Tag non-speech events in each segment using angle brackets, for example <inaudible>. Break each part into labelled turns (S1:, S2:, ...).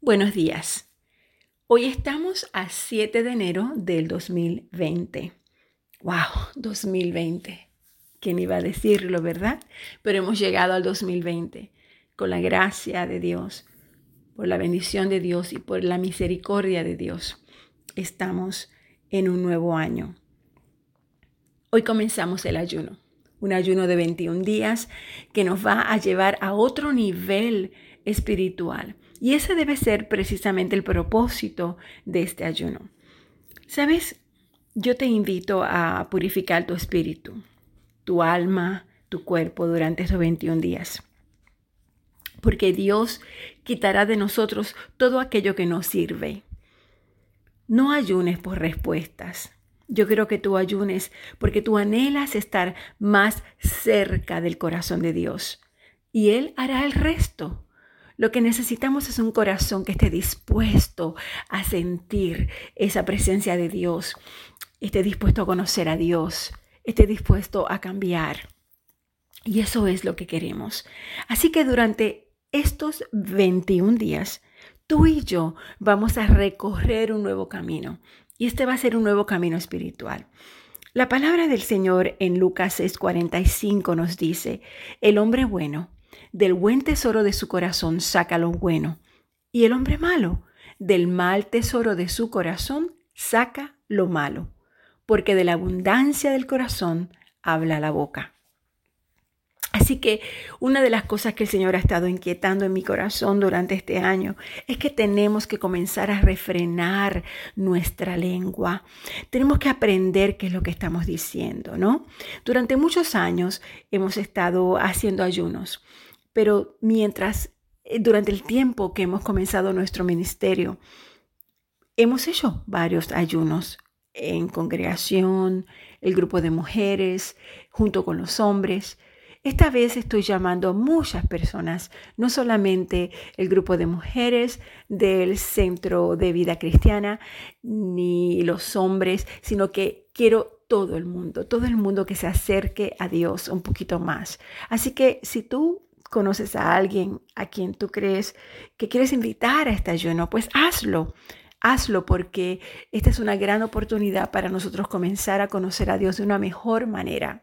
S1: Buenos días. Hoy estamos a 7 de enero del 2020. ¡Wow! 2020. ¿Quién iba a decirlo, verdad? Pero hemos llegado al 2020 con la gracia de Dios, por la bendición de Dios y por la misericordia de Dios. Estamos en un nuevo año. Hoy comenzamos el ayuno, un ayuno de 21 días que nos va a llevar a otro nivel espiritual y ese debe ser precisamente el propósito de este ayuno. ¿Sabes? Yo te invito a purificar tu espíritu, tu alma, tu cuerpo durante esos 21 días. Porque Dios quitará de nosotros todo aquello que nos sirve. No ayunes por respuestas. Yo creo que tú ayunes porque tú anhelas estar más cerca del corazón de Dios. Y Él hará el resto. Lo que necesitamos es un corazón que esté dispuesto a sentir esa presencia de Dios, esté dispuesto a conocer a Dios, esté dispuesto a cambiar. Y eso es lo que queremos. Así que durante estos 21 días, tú y yo vamos a recorrer un nuevo camino. Y este va a ser un nuevo camino espiritual. La palabra del Señor en Lucas 6:45 nos dice, el hombre bueno del buen tesoro de su corazón saca lo bueno, y el hombre malo, del mal tesoro de su corazón saca lo malo, porque de la abundancia del corazón habla la boca. Así que una de las cosas que el Señor ha estado inquietando en mi corazón durante este año es que tenemos que comenzar a refrenar nuestra lengua. Tenemos que aprender qué es lo que estamos diciendo, ¿no? Durante muchos años hemos estado haciendo ayunos pero mientras, eh, durante el tiempo que hemos comenzado nuestro ministerio, hemos hecho varios ayunos en congregación, el grupo de mujeres, junto con los hombres. Esta vez estoy llamando a muchas personas, no solamente el grupo de mujeres del Centro de Vida Cristiana, ni los hombres, sino que quiero todo el mundo, todo el mundo que se acerque a Dios un poquito más. Así que si tú conoces a alguien a quien tú crees que quieres invitar a este ayuno, pues hazlo. Hazlo porque esta es una gran oportunidad para nosotros comenzar a conocer a Dios de una mejor manera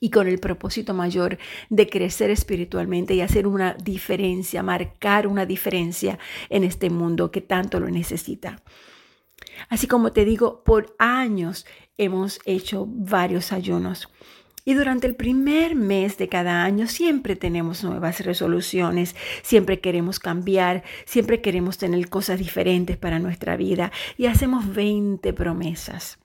S1: y con el propósito mayor de crecer espiritualmente y hacer una diferencia, marcar una diferencia en este mundo que tanto lo necesita. Así como te digo, por años hemos hecho varios ayunos. Y durante el primer mes de cada año siempre tenemos nuevas resoluciones, siempre queremos cambiar, siempre queremos tener cosas diferentes para nuestra vida y hacemos 20 promesas.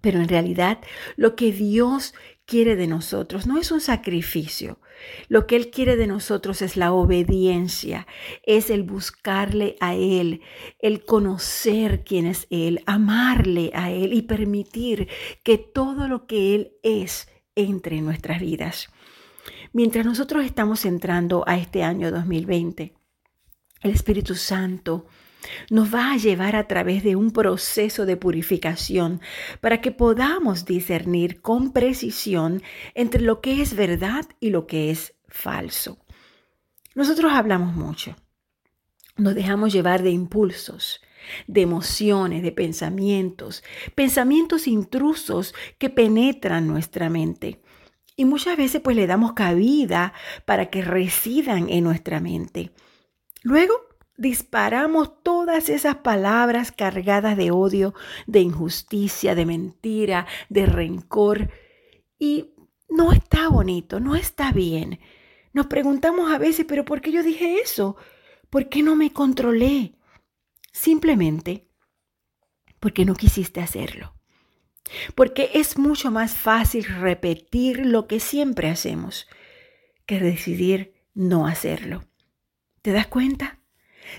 S1: Pero en realidad lo que Dios quiere de nosotros no es un sacrificio. Lo que Él quiere de nosotros es la obediencia, es el buscarle a Él, el conocer quién es Él, amarle a Él y permitir que todo lo que Él es entre en nuestras vidas. Mientras nosotros estamos entrando a este año 2020, el Espíritu Santo nos va a llevar a través de un proceso de purificación para que podamos discernir con precisión entre lo que es verdad y lo que es falso. Nosotros hablamos mucho, nos dejamos llevar de impulsos, de emociones, de pensamientos, pensamientos intrusos que penetran nuestra mente. Y muchas veces pues le damos cabida para que residan en nuestra mente. Luego disparamos todas esas palabras cargadas de odio, de injusticia, de mentira, de rencor. Y no está bonito, no está bien. Nos preguntamos a veces, pero ¿por qué yo dije eso? ¿Por qué no me controlé? Simplemente porque no quisiste hacerlo. Porque es mucho más fácil repetir lo que siempre hacemos que decidir no hacerlo. ¿Te das cuenta?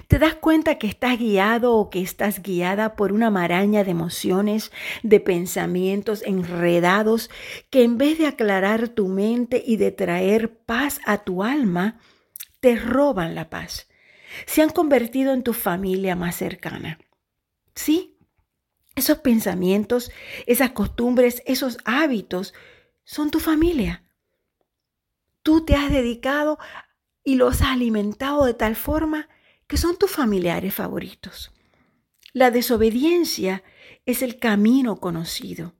S1: ¿Te das cuenta que estás guiado o que estás guiada por una maraña de emociones, de pensamientos enredados que en vez de aclarar tu mente y de traer paz a tu alma, te roban la paz? Se han convertido en tu familia más cercana. Sí, esos pensamientos, esas costumbres, esos hábitos son tu familia. Tú te has dedicado y los has alimentado de tal forma que son tus familiares favoritos. La desobediencia es el camino conocido.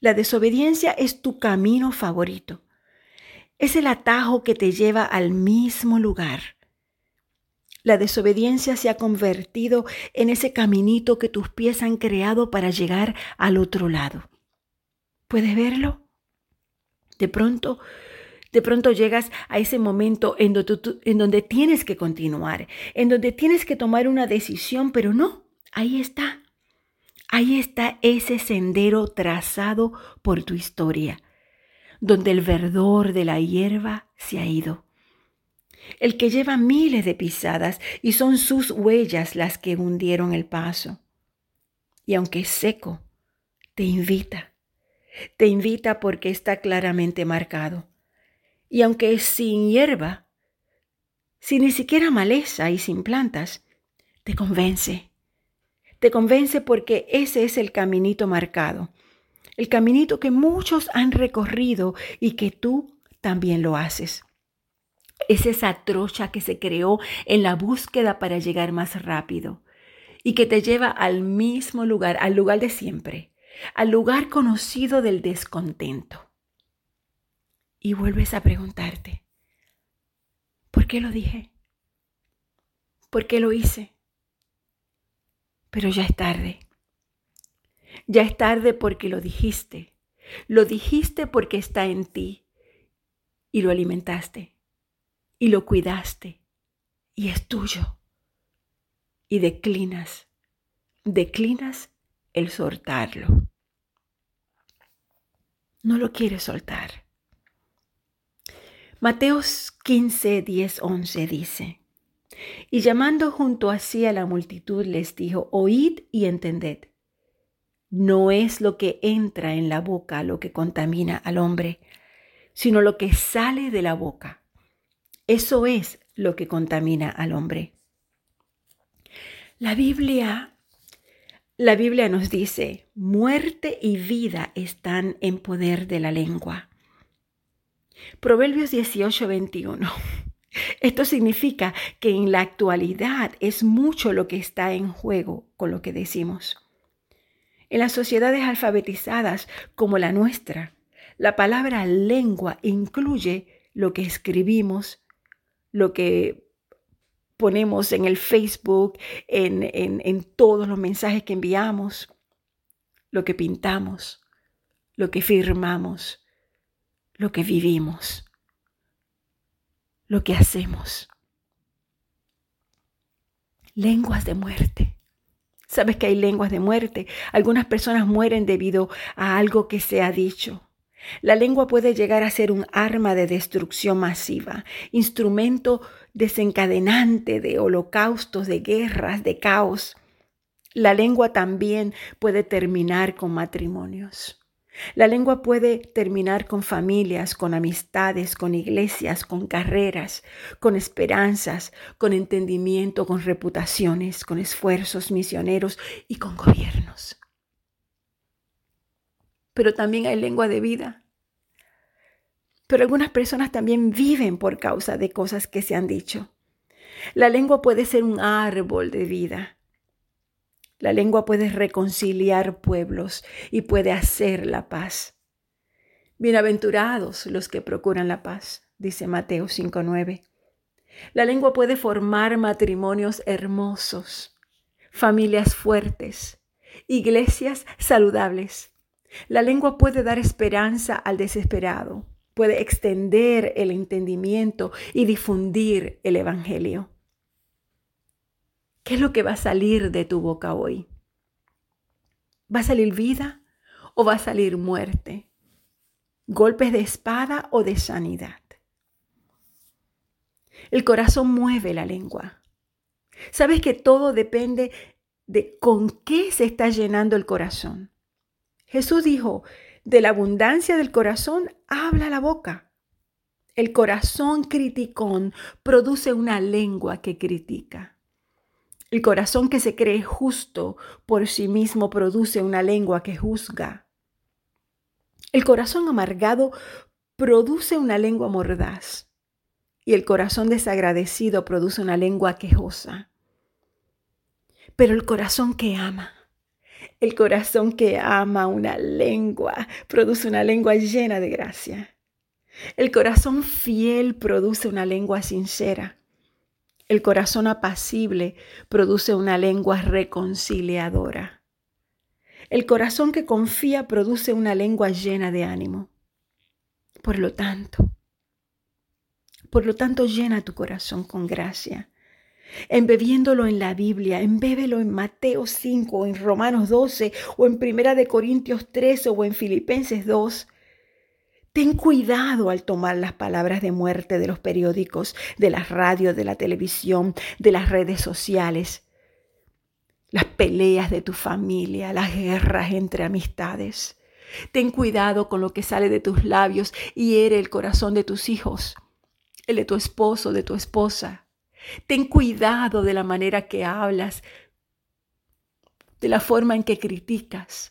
S1: La desobediencia es tu camino favorito. Es el atajo que te lleva al mismo lugar. La desobediencia se ha convertido en ese caminito que tus pies han creado para llegar al otro lado. ¿Puedes verlo? De pronto, de pronto llegas a ese momento en donde, en donde tienes que continuar, en donde tienes que tomar una decisión, pero no, ahí está. Ahí está ese sendero trazado por tu historia, donde el verdor de la hierba se ha ido el que lleva miles de pisadas y son sus huellas las que hundieron el paso. Y aunque es seco, te invita, te invita porque está claramente marcado. Y aunque es sin hierba, sin ni siquiera maleza y sin plantas, te convence. Te convence porque ese es el caminito marcado, el caminito que muchos han recorrido y que tú también lo haces. Es esa trocha que se creó en la búsqueda para llegar más rápido y que te lleva al mismo lugar, al lugar de siempre, al lugar conocido del descontento. Y vuelves a preguntarte, ¿por qué lo dije? ¿Por qué lo hice? Pero ya es tarde. Ya es tarde porque lo dijiste. Lo dijiste porque está en ti y lo alimentaste y lo cuidaste y es tuyo. Y declinas, declinas el soltarlo. No lo quieres soltar. Mateos 15, 10, 11 dice, y llamando junto a sí a la multitud les dijo, oíd y entended. No es lo que entra en la boca lo que contamina al hombre, sino lo que sale de la boca eso es lo que contamina al hombre. La Biblia, la Biblia nos dice, muerte y vida están en poder de la lengua. Proverbios 18, 21. <laughs> Esto significa que en la actualidad es mucho lo que está en juego con lo que decimos. En las sociedades alfabetizadas como la nuestra, la palabra lengua incluye lo que escribimos, lo que ponemos en el Facebook, en, en, todos los mensajes que enviamos, lo que pintamos, lo que firmamos, lo que vivimos, lo que hacemos. Lenguas de muerte. Sabes que hay lenguas de muerte. Algunas personas mueren debido a algo que se ha dicho. La lengua puede llegar a ser un arma de destrucción masiva, instrumento desencadenante de holocaustos, de guerras, de caos. La lengua también puede terminar con matrimonios. La lengua puede terminar con familias, con amistades, con iglesias, con carreras, con esperanzas, con entendimiento, con reputaciones, con esfuerzos misioneros y con gobiernos pero también hay lengua de vida. Pero algunas personas también viven por causa de cosas que se han dicho. La lengua puede ser un árbol de vida. La lengua puede reconciliar pueblos y puede hacer la paz. Bienaventurados los que procuran la paz, dice Mateo 5.9. La lengua puede formar matrimonios hermosos, familias fuertes, iglesias saludables. La lengua puede dar esperanza al desesperado, puede extender el entendimiento y difundir el Evangelio. ¿Qué es lo que va a salir de tu boca hoy? ¿Va a salir vida o va a salir muerte? ¿Golpes de espada o de sanidad? El corazón mueve la lengua. ¿Sabes que todo depende de con qué se está llenando el corazón? Jesús dijo, de la abundancia del corazón habla la boca. El corazón criticón produce una lengua que critica. El corazón que se cree justo por sí mismo produce una lengua que juzga. El corazón amargado produce una lengua mordaz. Y el corazón desagradecido produce una lengua quejosa. Pero el corazón que ama, el corazón que ama una lengua, produce una lengua llena de gracia. El corazón fiel produce una lengua sincera. El corazón apacible produce una lengua reconciliadora. El corazón que confía produce una lengua llena de ánimo. Por lo tanto, por lo tanto, llena tu corazón con gracia, embebiéndolo en la Biblia, embébelo en Mateo 5, o en Romanos 12, o en Primera de Corintios 13, o en Filipenses 2. Ten cuidado al tomar las palabras de muerte de los periódicos, de las radios, de la televisión, de las redes sociales, las peleas de tu familia, las guerras entre amistades. Ten cuidado con lo que sale de tus labios y hiere el corazón de tus hijos, el de tu esposo, de tu esposa. Ten cuidado de la manera que hablas, de la forma en que criticas.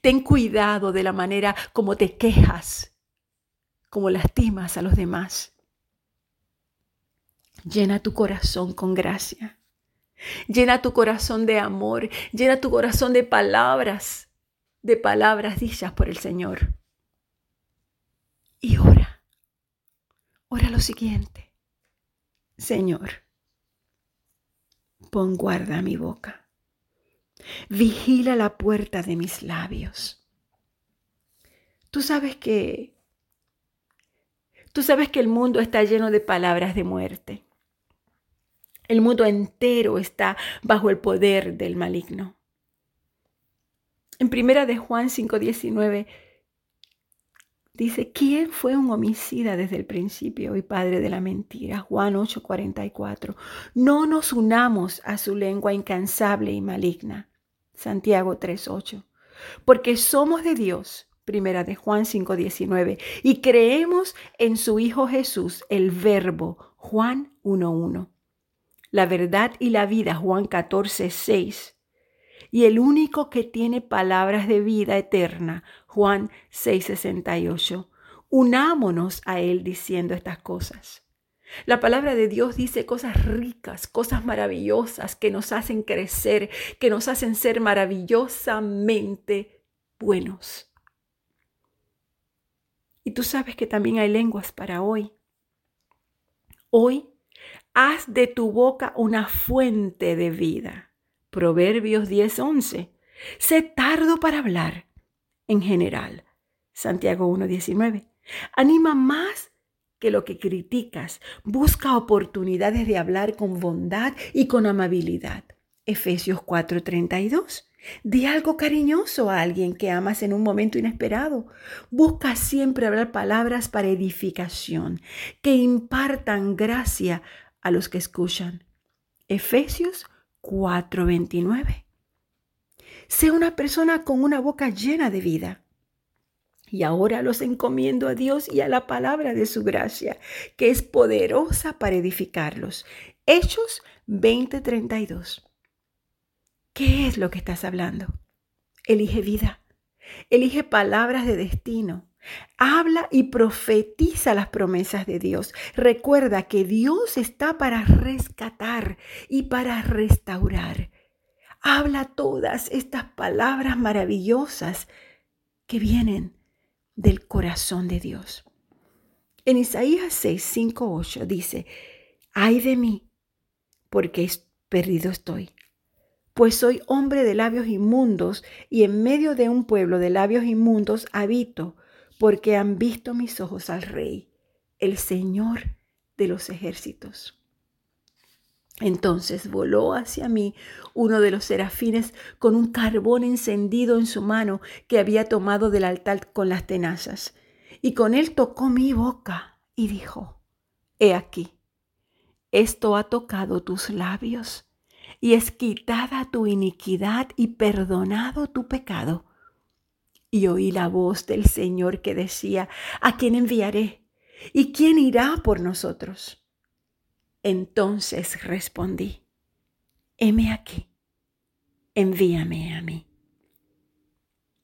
S1: Ten cuidado de la manera como te quejas, como lastimas a los demás. Llena tu corazón con gracia. Llena tu corazón de amor. Llena tu corazón de palabras, de palabras dichas por el Señor. Y ora. Ora lo siguiente. Señor, pon guarda a mi boca. Vigila la puerta de mis labios. Tú sabes que Tú sabes que el mundo está lleno de palabras de muerte. El mundo entero está bajo el poder del maligno. En primera de Juan 5:19 dice, ¿quién fue un homicida desde el principio y padre de la mentira? Juan 8:44. No nos unamos a su lengua incansable y maligna. Santiago 3:8. Porque somos de Dios Primera de Juan 5:19. Y creemos en su Hijo Jesús, el Verbo, Juan 1:1. La verdad y la vida, Juan 14:6. Y el único que tiene palabras de vida eterna, Juan 6:68. Unámonos a Él diciendo estas cosas. La palabra de Dios dice cosas ricas, cosas maravillosas que nos hacen crecer, que nos hacen ser maravillosamente buenos. Y tú sabes que también hay lenguas para hoy. Hoy, haz de tu boca una fuente de vida. Proverbios 10:11. Sé tardo para hablar en general. Santiago 1:19. Anima más que lo que criticas. Busca oportunidades de hablar con bondad y con amabilidad. Efesios 4:32. Di algo cariñoso a alguien que amas en un momento inesperado. Busca siempre hablar palabras para edificación, que impartan gracia a los que escuchan. Efesios 4:29. Sé una persona con una boca llena de vida. Y ahora los encomiendo a Dios y a la palabra de su gracia, que es poderosa para edificarlos. Hechos 20:32. ¿Qué es lo que estás hablando? Elige vida. Elige palabras de destino. Habla y profetiza las promesas de Dios. Recuerda que Dios está para rescatar y para restaurar. Habla todas estas palabras maravillosas que vienen del corazón de Dios. En Isaías 6, 5, 8 dice, ay de mí, porque perdido estoy pues soy hombre de labios inmundos y en medio de un pueblo de labios inmundos habito, porque han visto mis ojos al Rey, el Señor de los ejércitos. Entonces voló hacia mí uno de los serafines con un carbón encendido en su mano que había tomado del altar con las tenazas, y con él tocó mi boca y dijo, He aquí, esto ha tocado tus labios y es quitada tu iniquidad y perdonado tu pecado. Y oí la voz del Señor que decía, ¿a quién enviaré? ¿Y quién irá por nosotros? Entonces respondí, heme aquí, envíame a mí.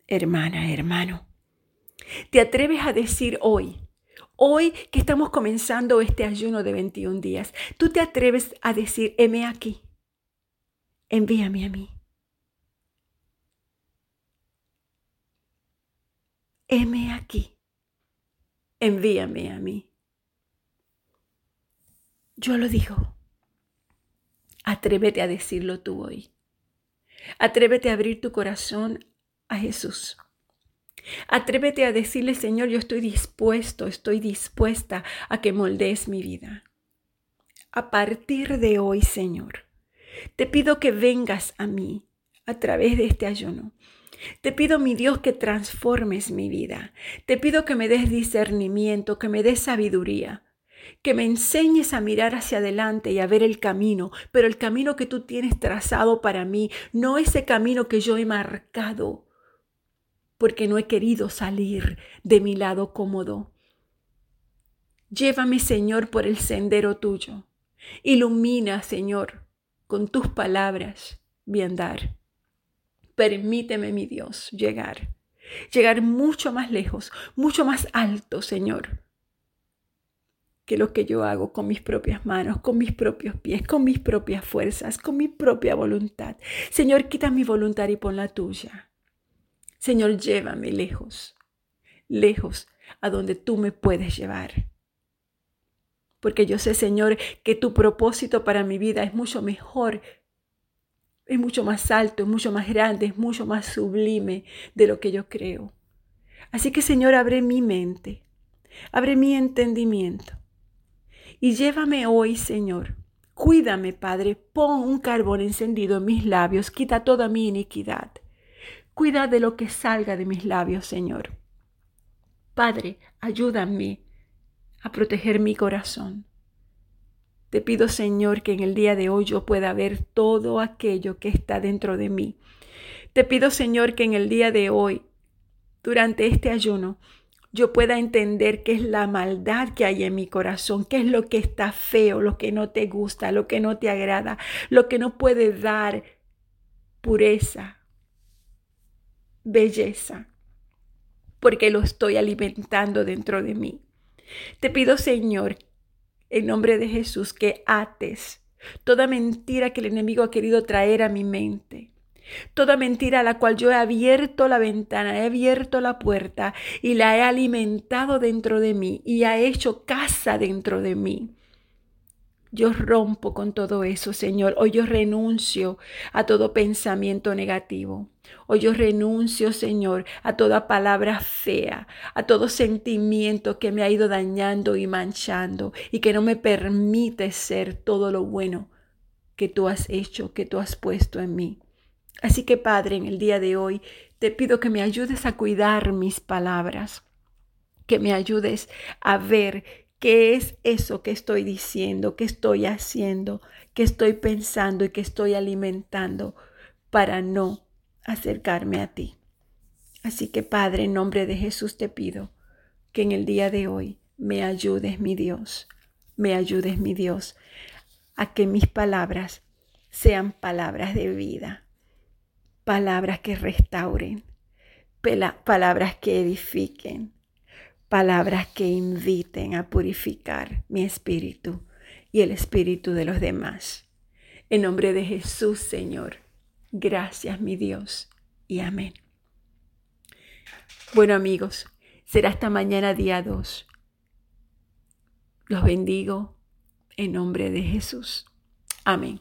S1: Hermana, hermano, ¿te atreves a decir hoy, hoy que estamos comenzando este ayuno de 21 días, tú te atreves a decir, heme aquí? envíame a mí. Heme aquí, envíame a mí. Yo lo digo. Atrévete a decirlo tú hoy. Atrévete a abrir tu corazón a Jesús. Atrévete a decirle, Señor, yo estoy dispuesto, estoy dispuesta a que moldees mi vida. A partir de hoy, Señor, te pido que vengas a mí a través de este ayuno. Te pido, mi Dios, que transformes mi vida. Te pido que me des discernimiento, que me des sabiduría, que me enseñes a mirar hacia adelante y a ver el camino, pero el camino que tú tienes trazado para mí, no ese camino que yo he marcado, porque no he querido salir de mi lado cómodo. Llévame, Señor, por el sendero tuyo. Ilumina, Señor, con tus palabras mi andar. Permíteme, mi Dios, llegar, llegar mucho más lejos, mucho más alto, Señor, que lo que yo hago con mis propias manos, con mis propios pies, con mis propias fuerzas, con mi propia voluntad. Señor, quita mi voluntad y pon la tuya. Señor, llévame lejos, lejos a donde tú me puedes llevar. Porque yo sé, Señor, que tu propósito para mi vida es mucho mejor, es mucho más alto, es mucho más grande, es mucho más sublime de lo que yo creo. Así que, Señor, abre mi mente, abre mi entendimiento y llévame hoy, Señor. Cuídame, Padre, pon un carbón encendido en mis labios, quita toda mi iniquidad. Cuida de lo que salga de mis labios, Señor. Padre, ayúdame a proteger mi corazón. Te pido, Señor, que en el día de hoy yo pueda ver todo aquello que está dentro de mí. Te pido, Señor, que en el día de hoy, durante este ayuno, yo pueda entender qué es la maldad que hay en mi corazón, qué es lo que está feo, lo que no te gusta, lo que no te agrada, lo que no puede dar pureza, belleza, porque lo estoy alimentando dentro de mí. Te pido, Señor, en nombre de Jesús, que ates toda mentira que el enemigo ha querido traer a mi mente. Toda mentira a la cual yo he abierto la ventana, he abierto la puerta y la he alimentado dentro de mí y ha hecho casa dentro de mí. Yo rompo con todo eso, Señor. Hoy yo renuncio a todo pensamiento negativo. Hoy yo renuncio, Señor, a toda palabra fea, a todo sentimiento que me ha ido dañando y manchando y que no me permite ser todo lo bueno que tú has hecho, que tú has puesto en mí. Así que, Padre, en el día de hoy te pido que me ayudes a cuidar mis palabras, que me ayudes a ver ¿Qué es eso que estoy diciendo, que estoy haciendo, que estoy pensando y que estoy alimentando para no acercarme a ti? Así que Padre, en nombre de Jesús te pido que en el día de hoy me ayudes, mi Dios, me ayudes, mi Dios, a que mis palabras sean palabras de vida, palabras que restauren, palabras que edifiquen, palabras que inviten a purificar mi espíritu y el espíritu de los demás. En nombre de Jesús, Señor, gracias mi Dios y amén. Bueno amigos, será hasta mañana día 2. Los bendigo en nombre de Jesús. Amén.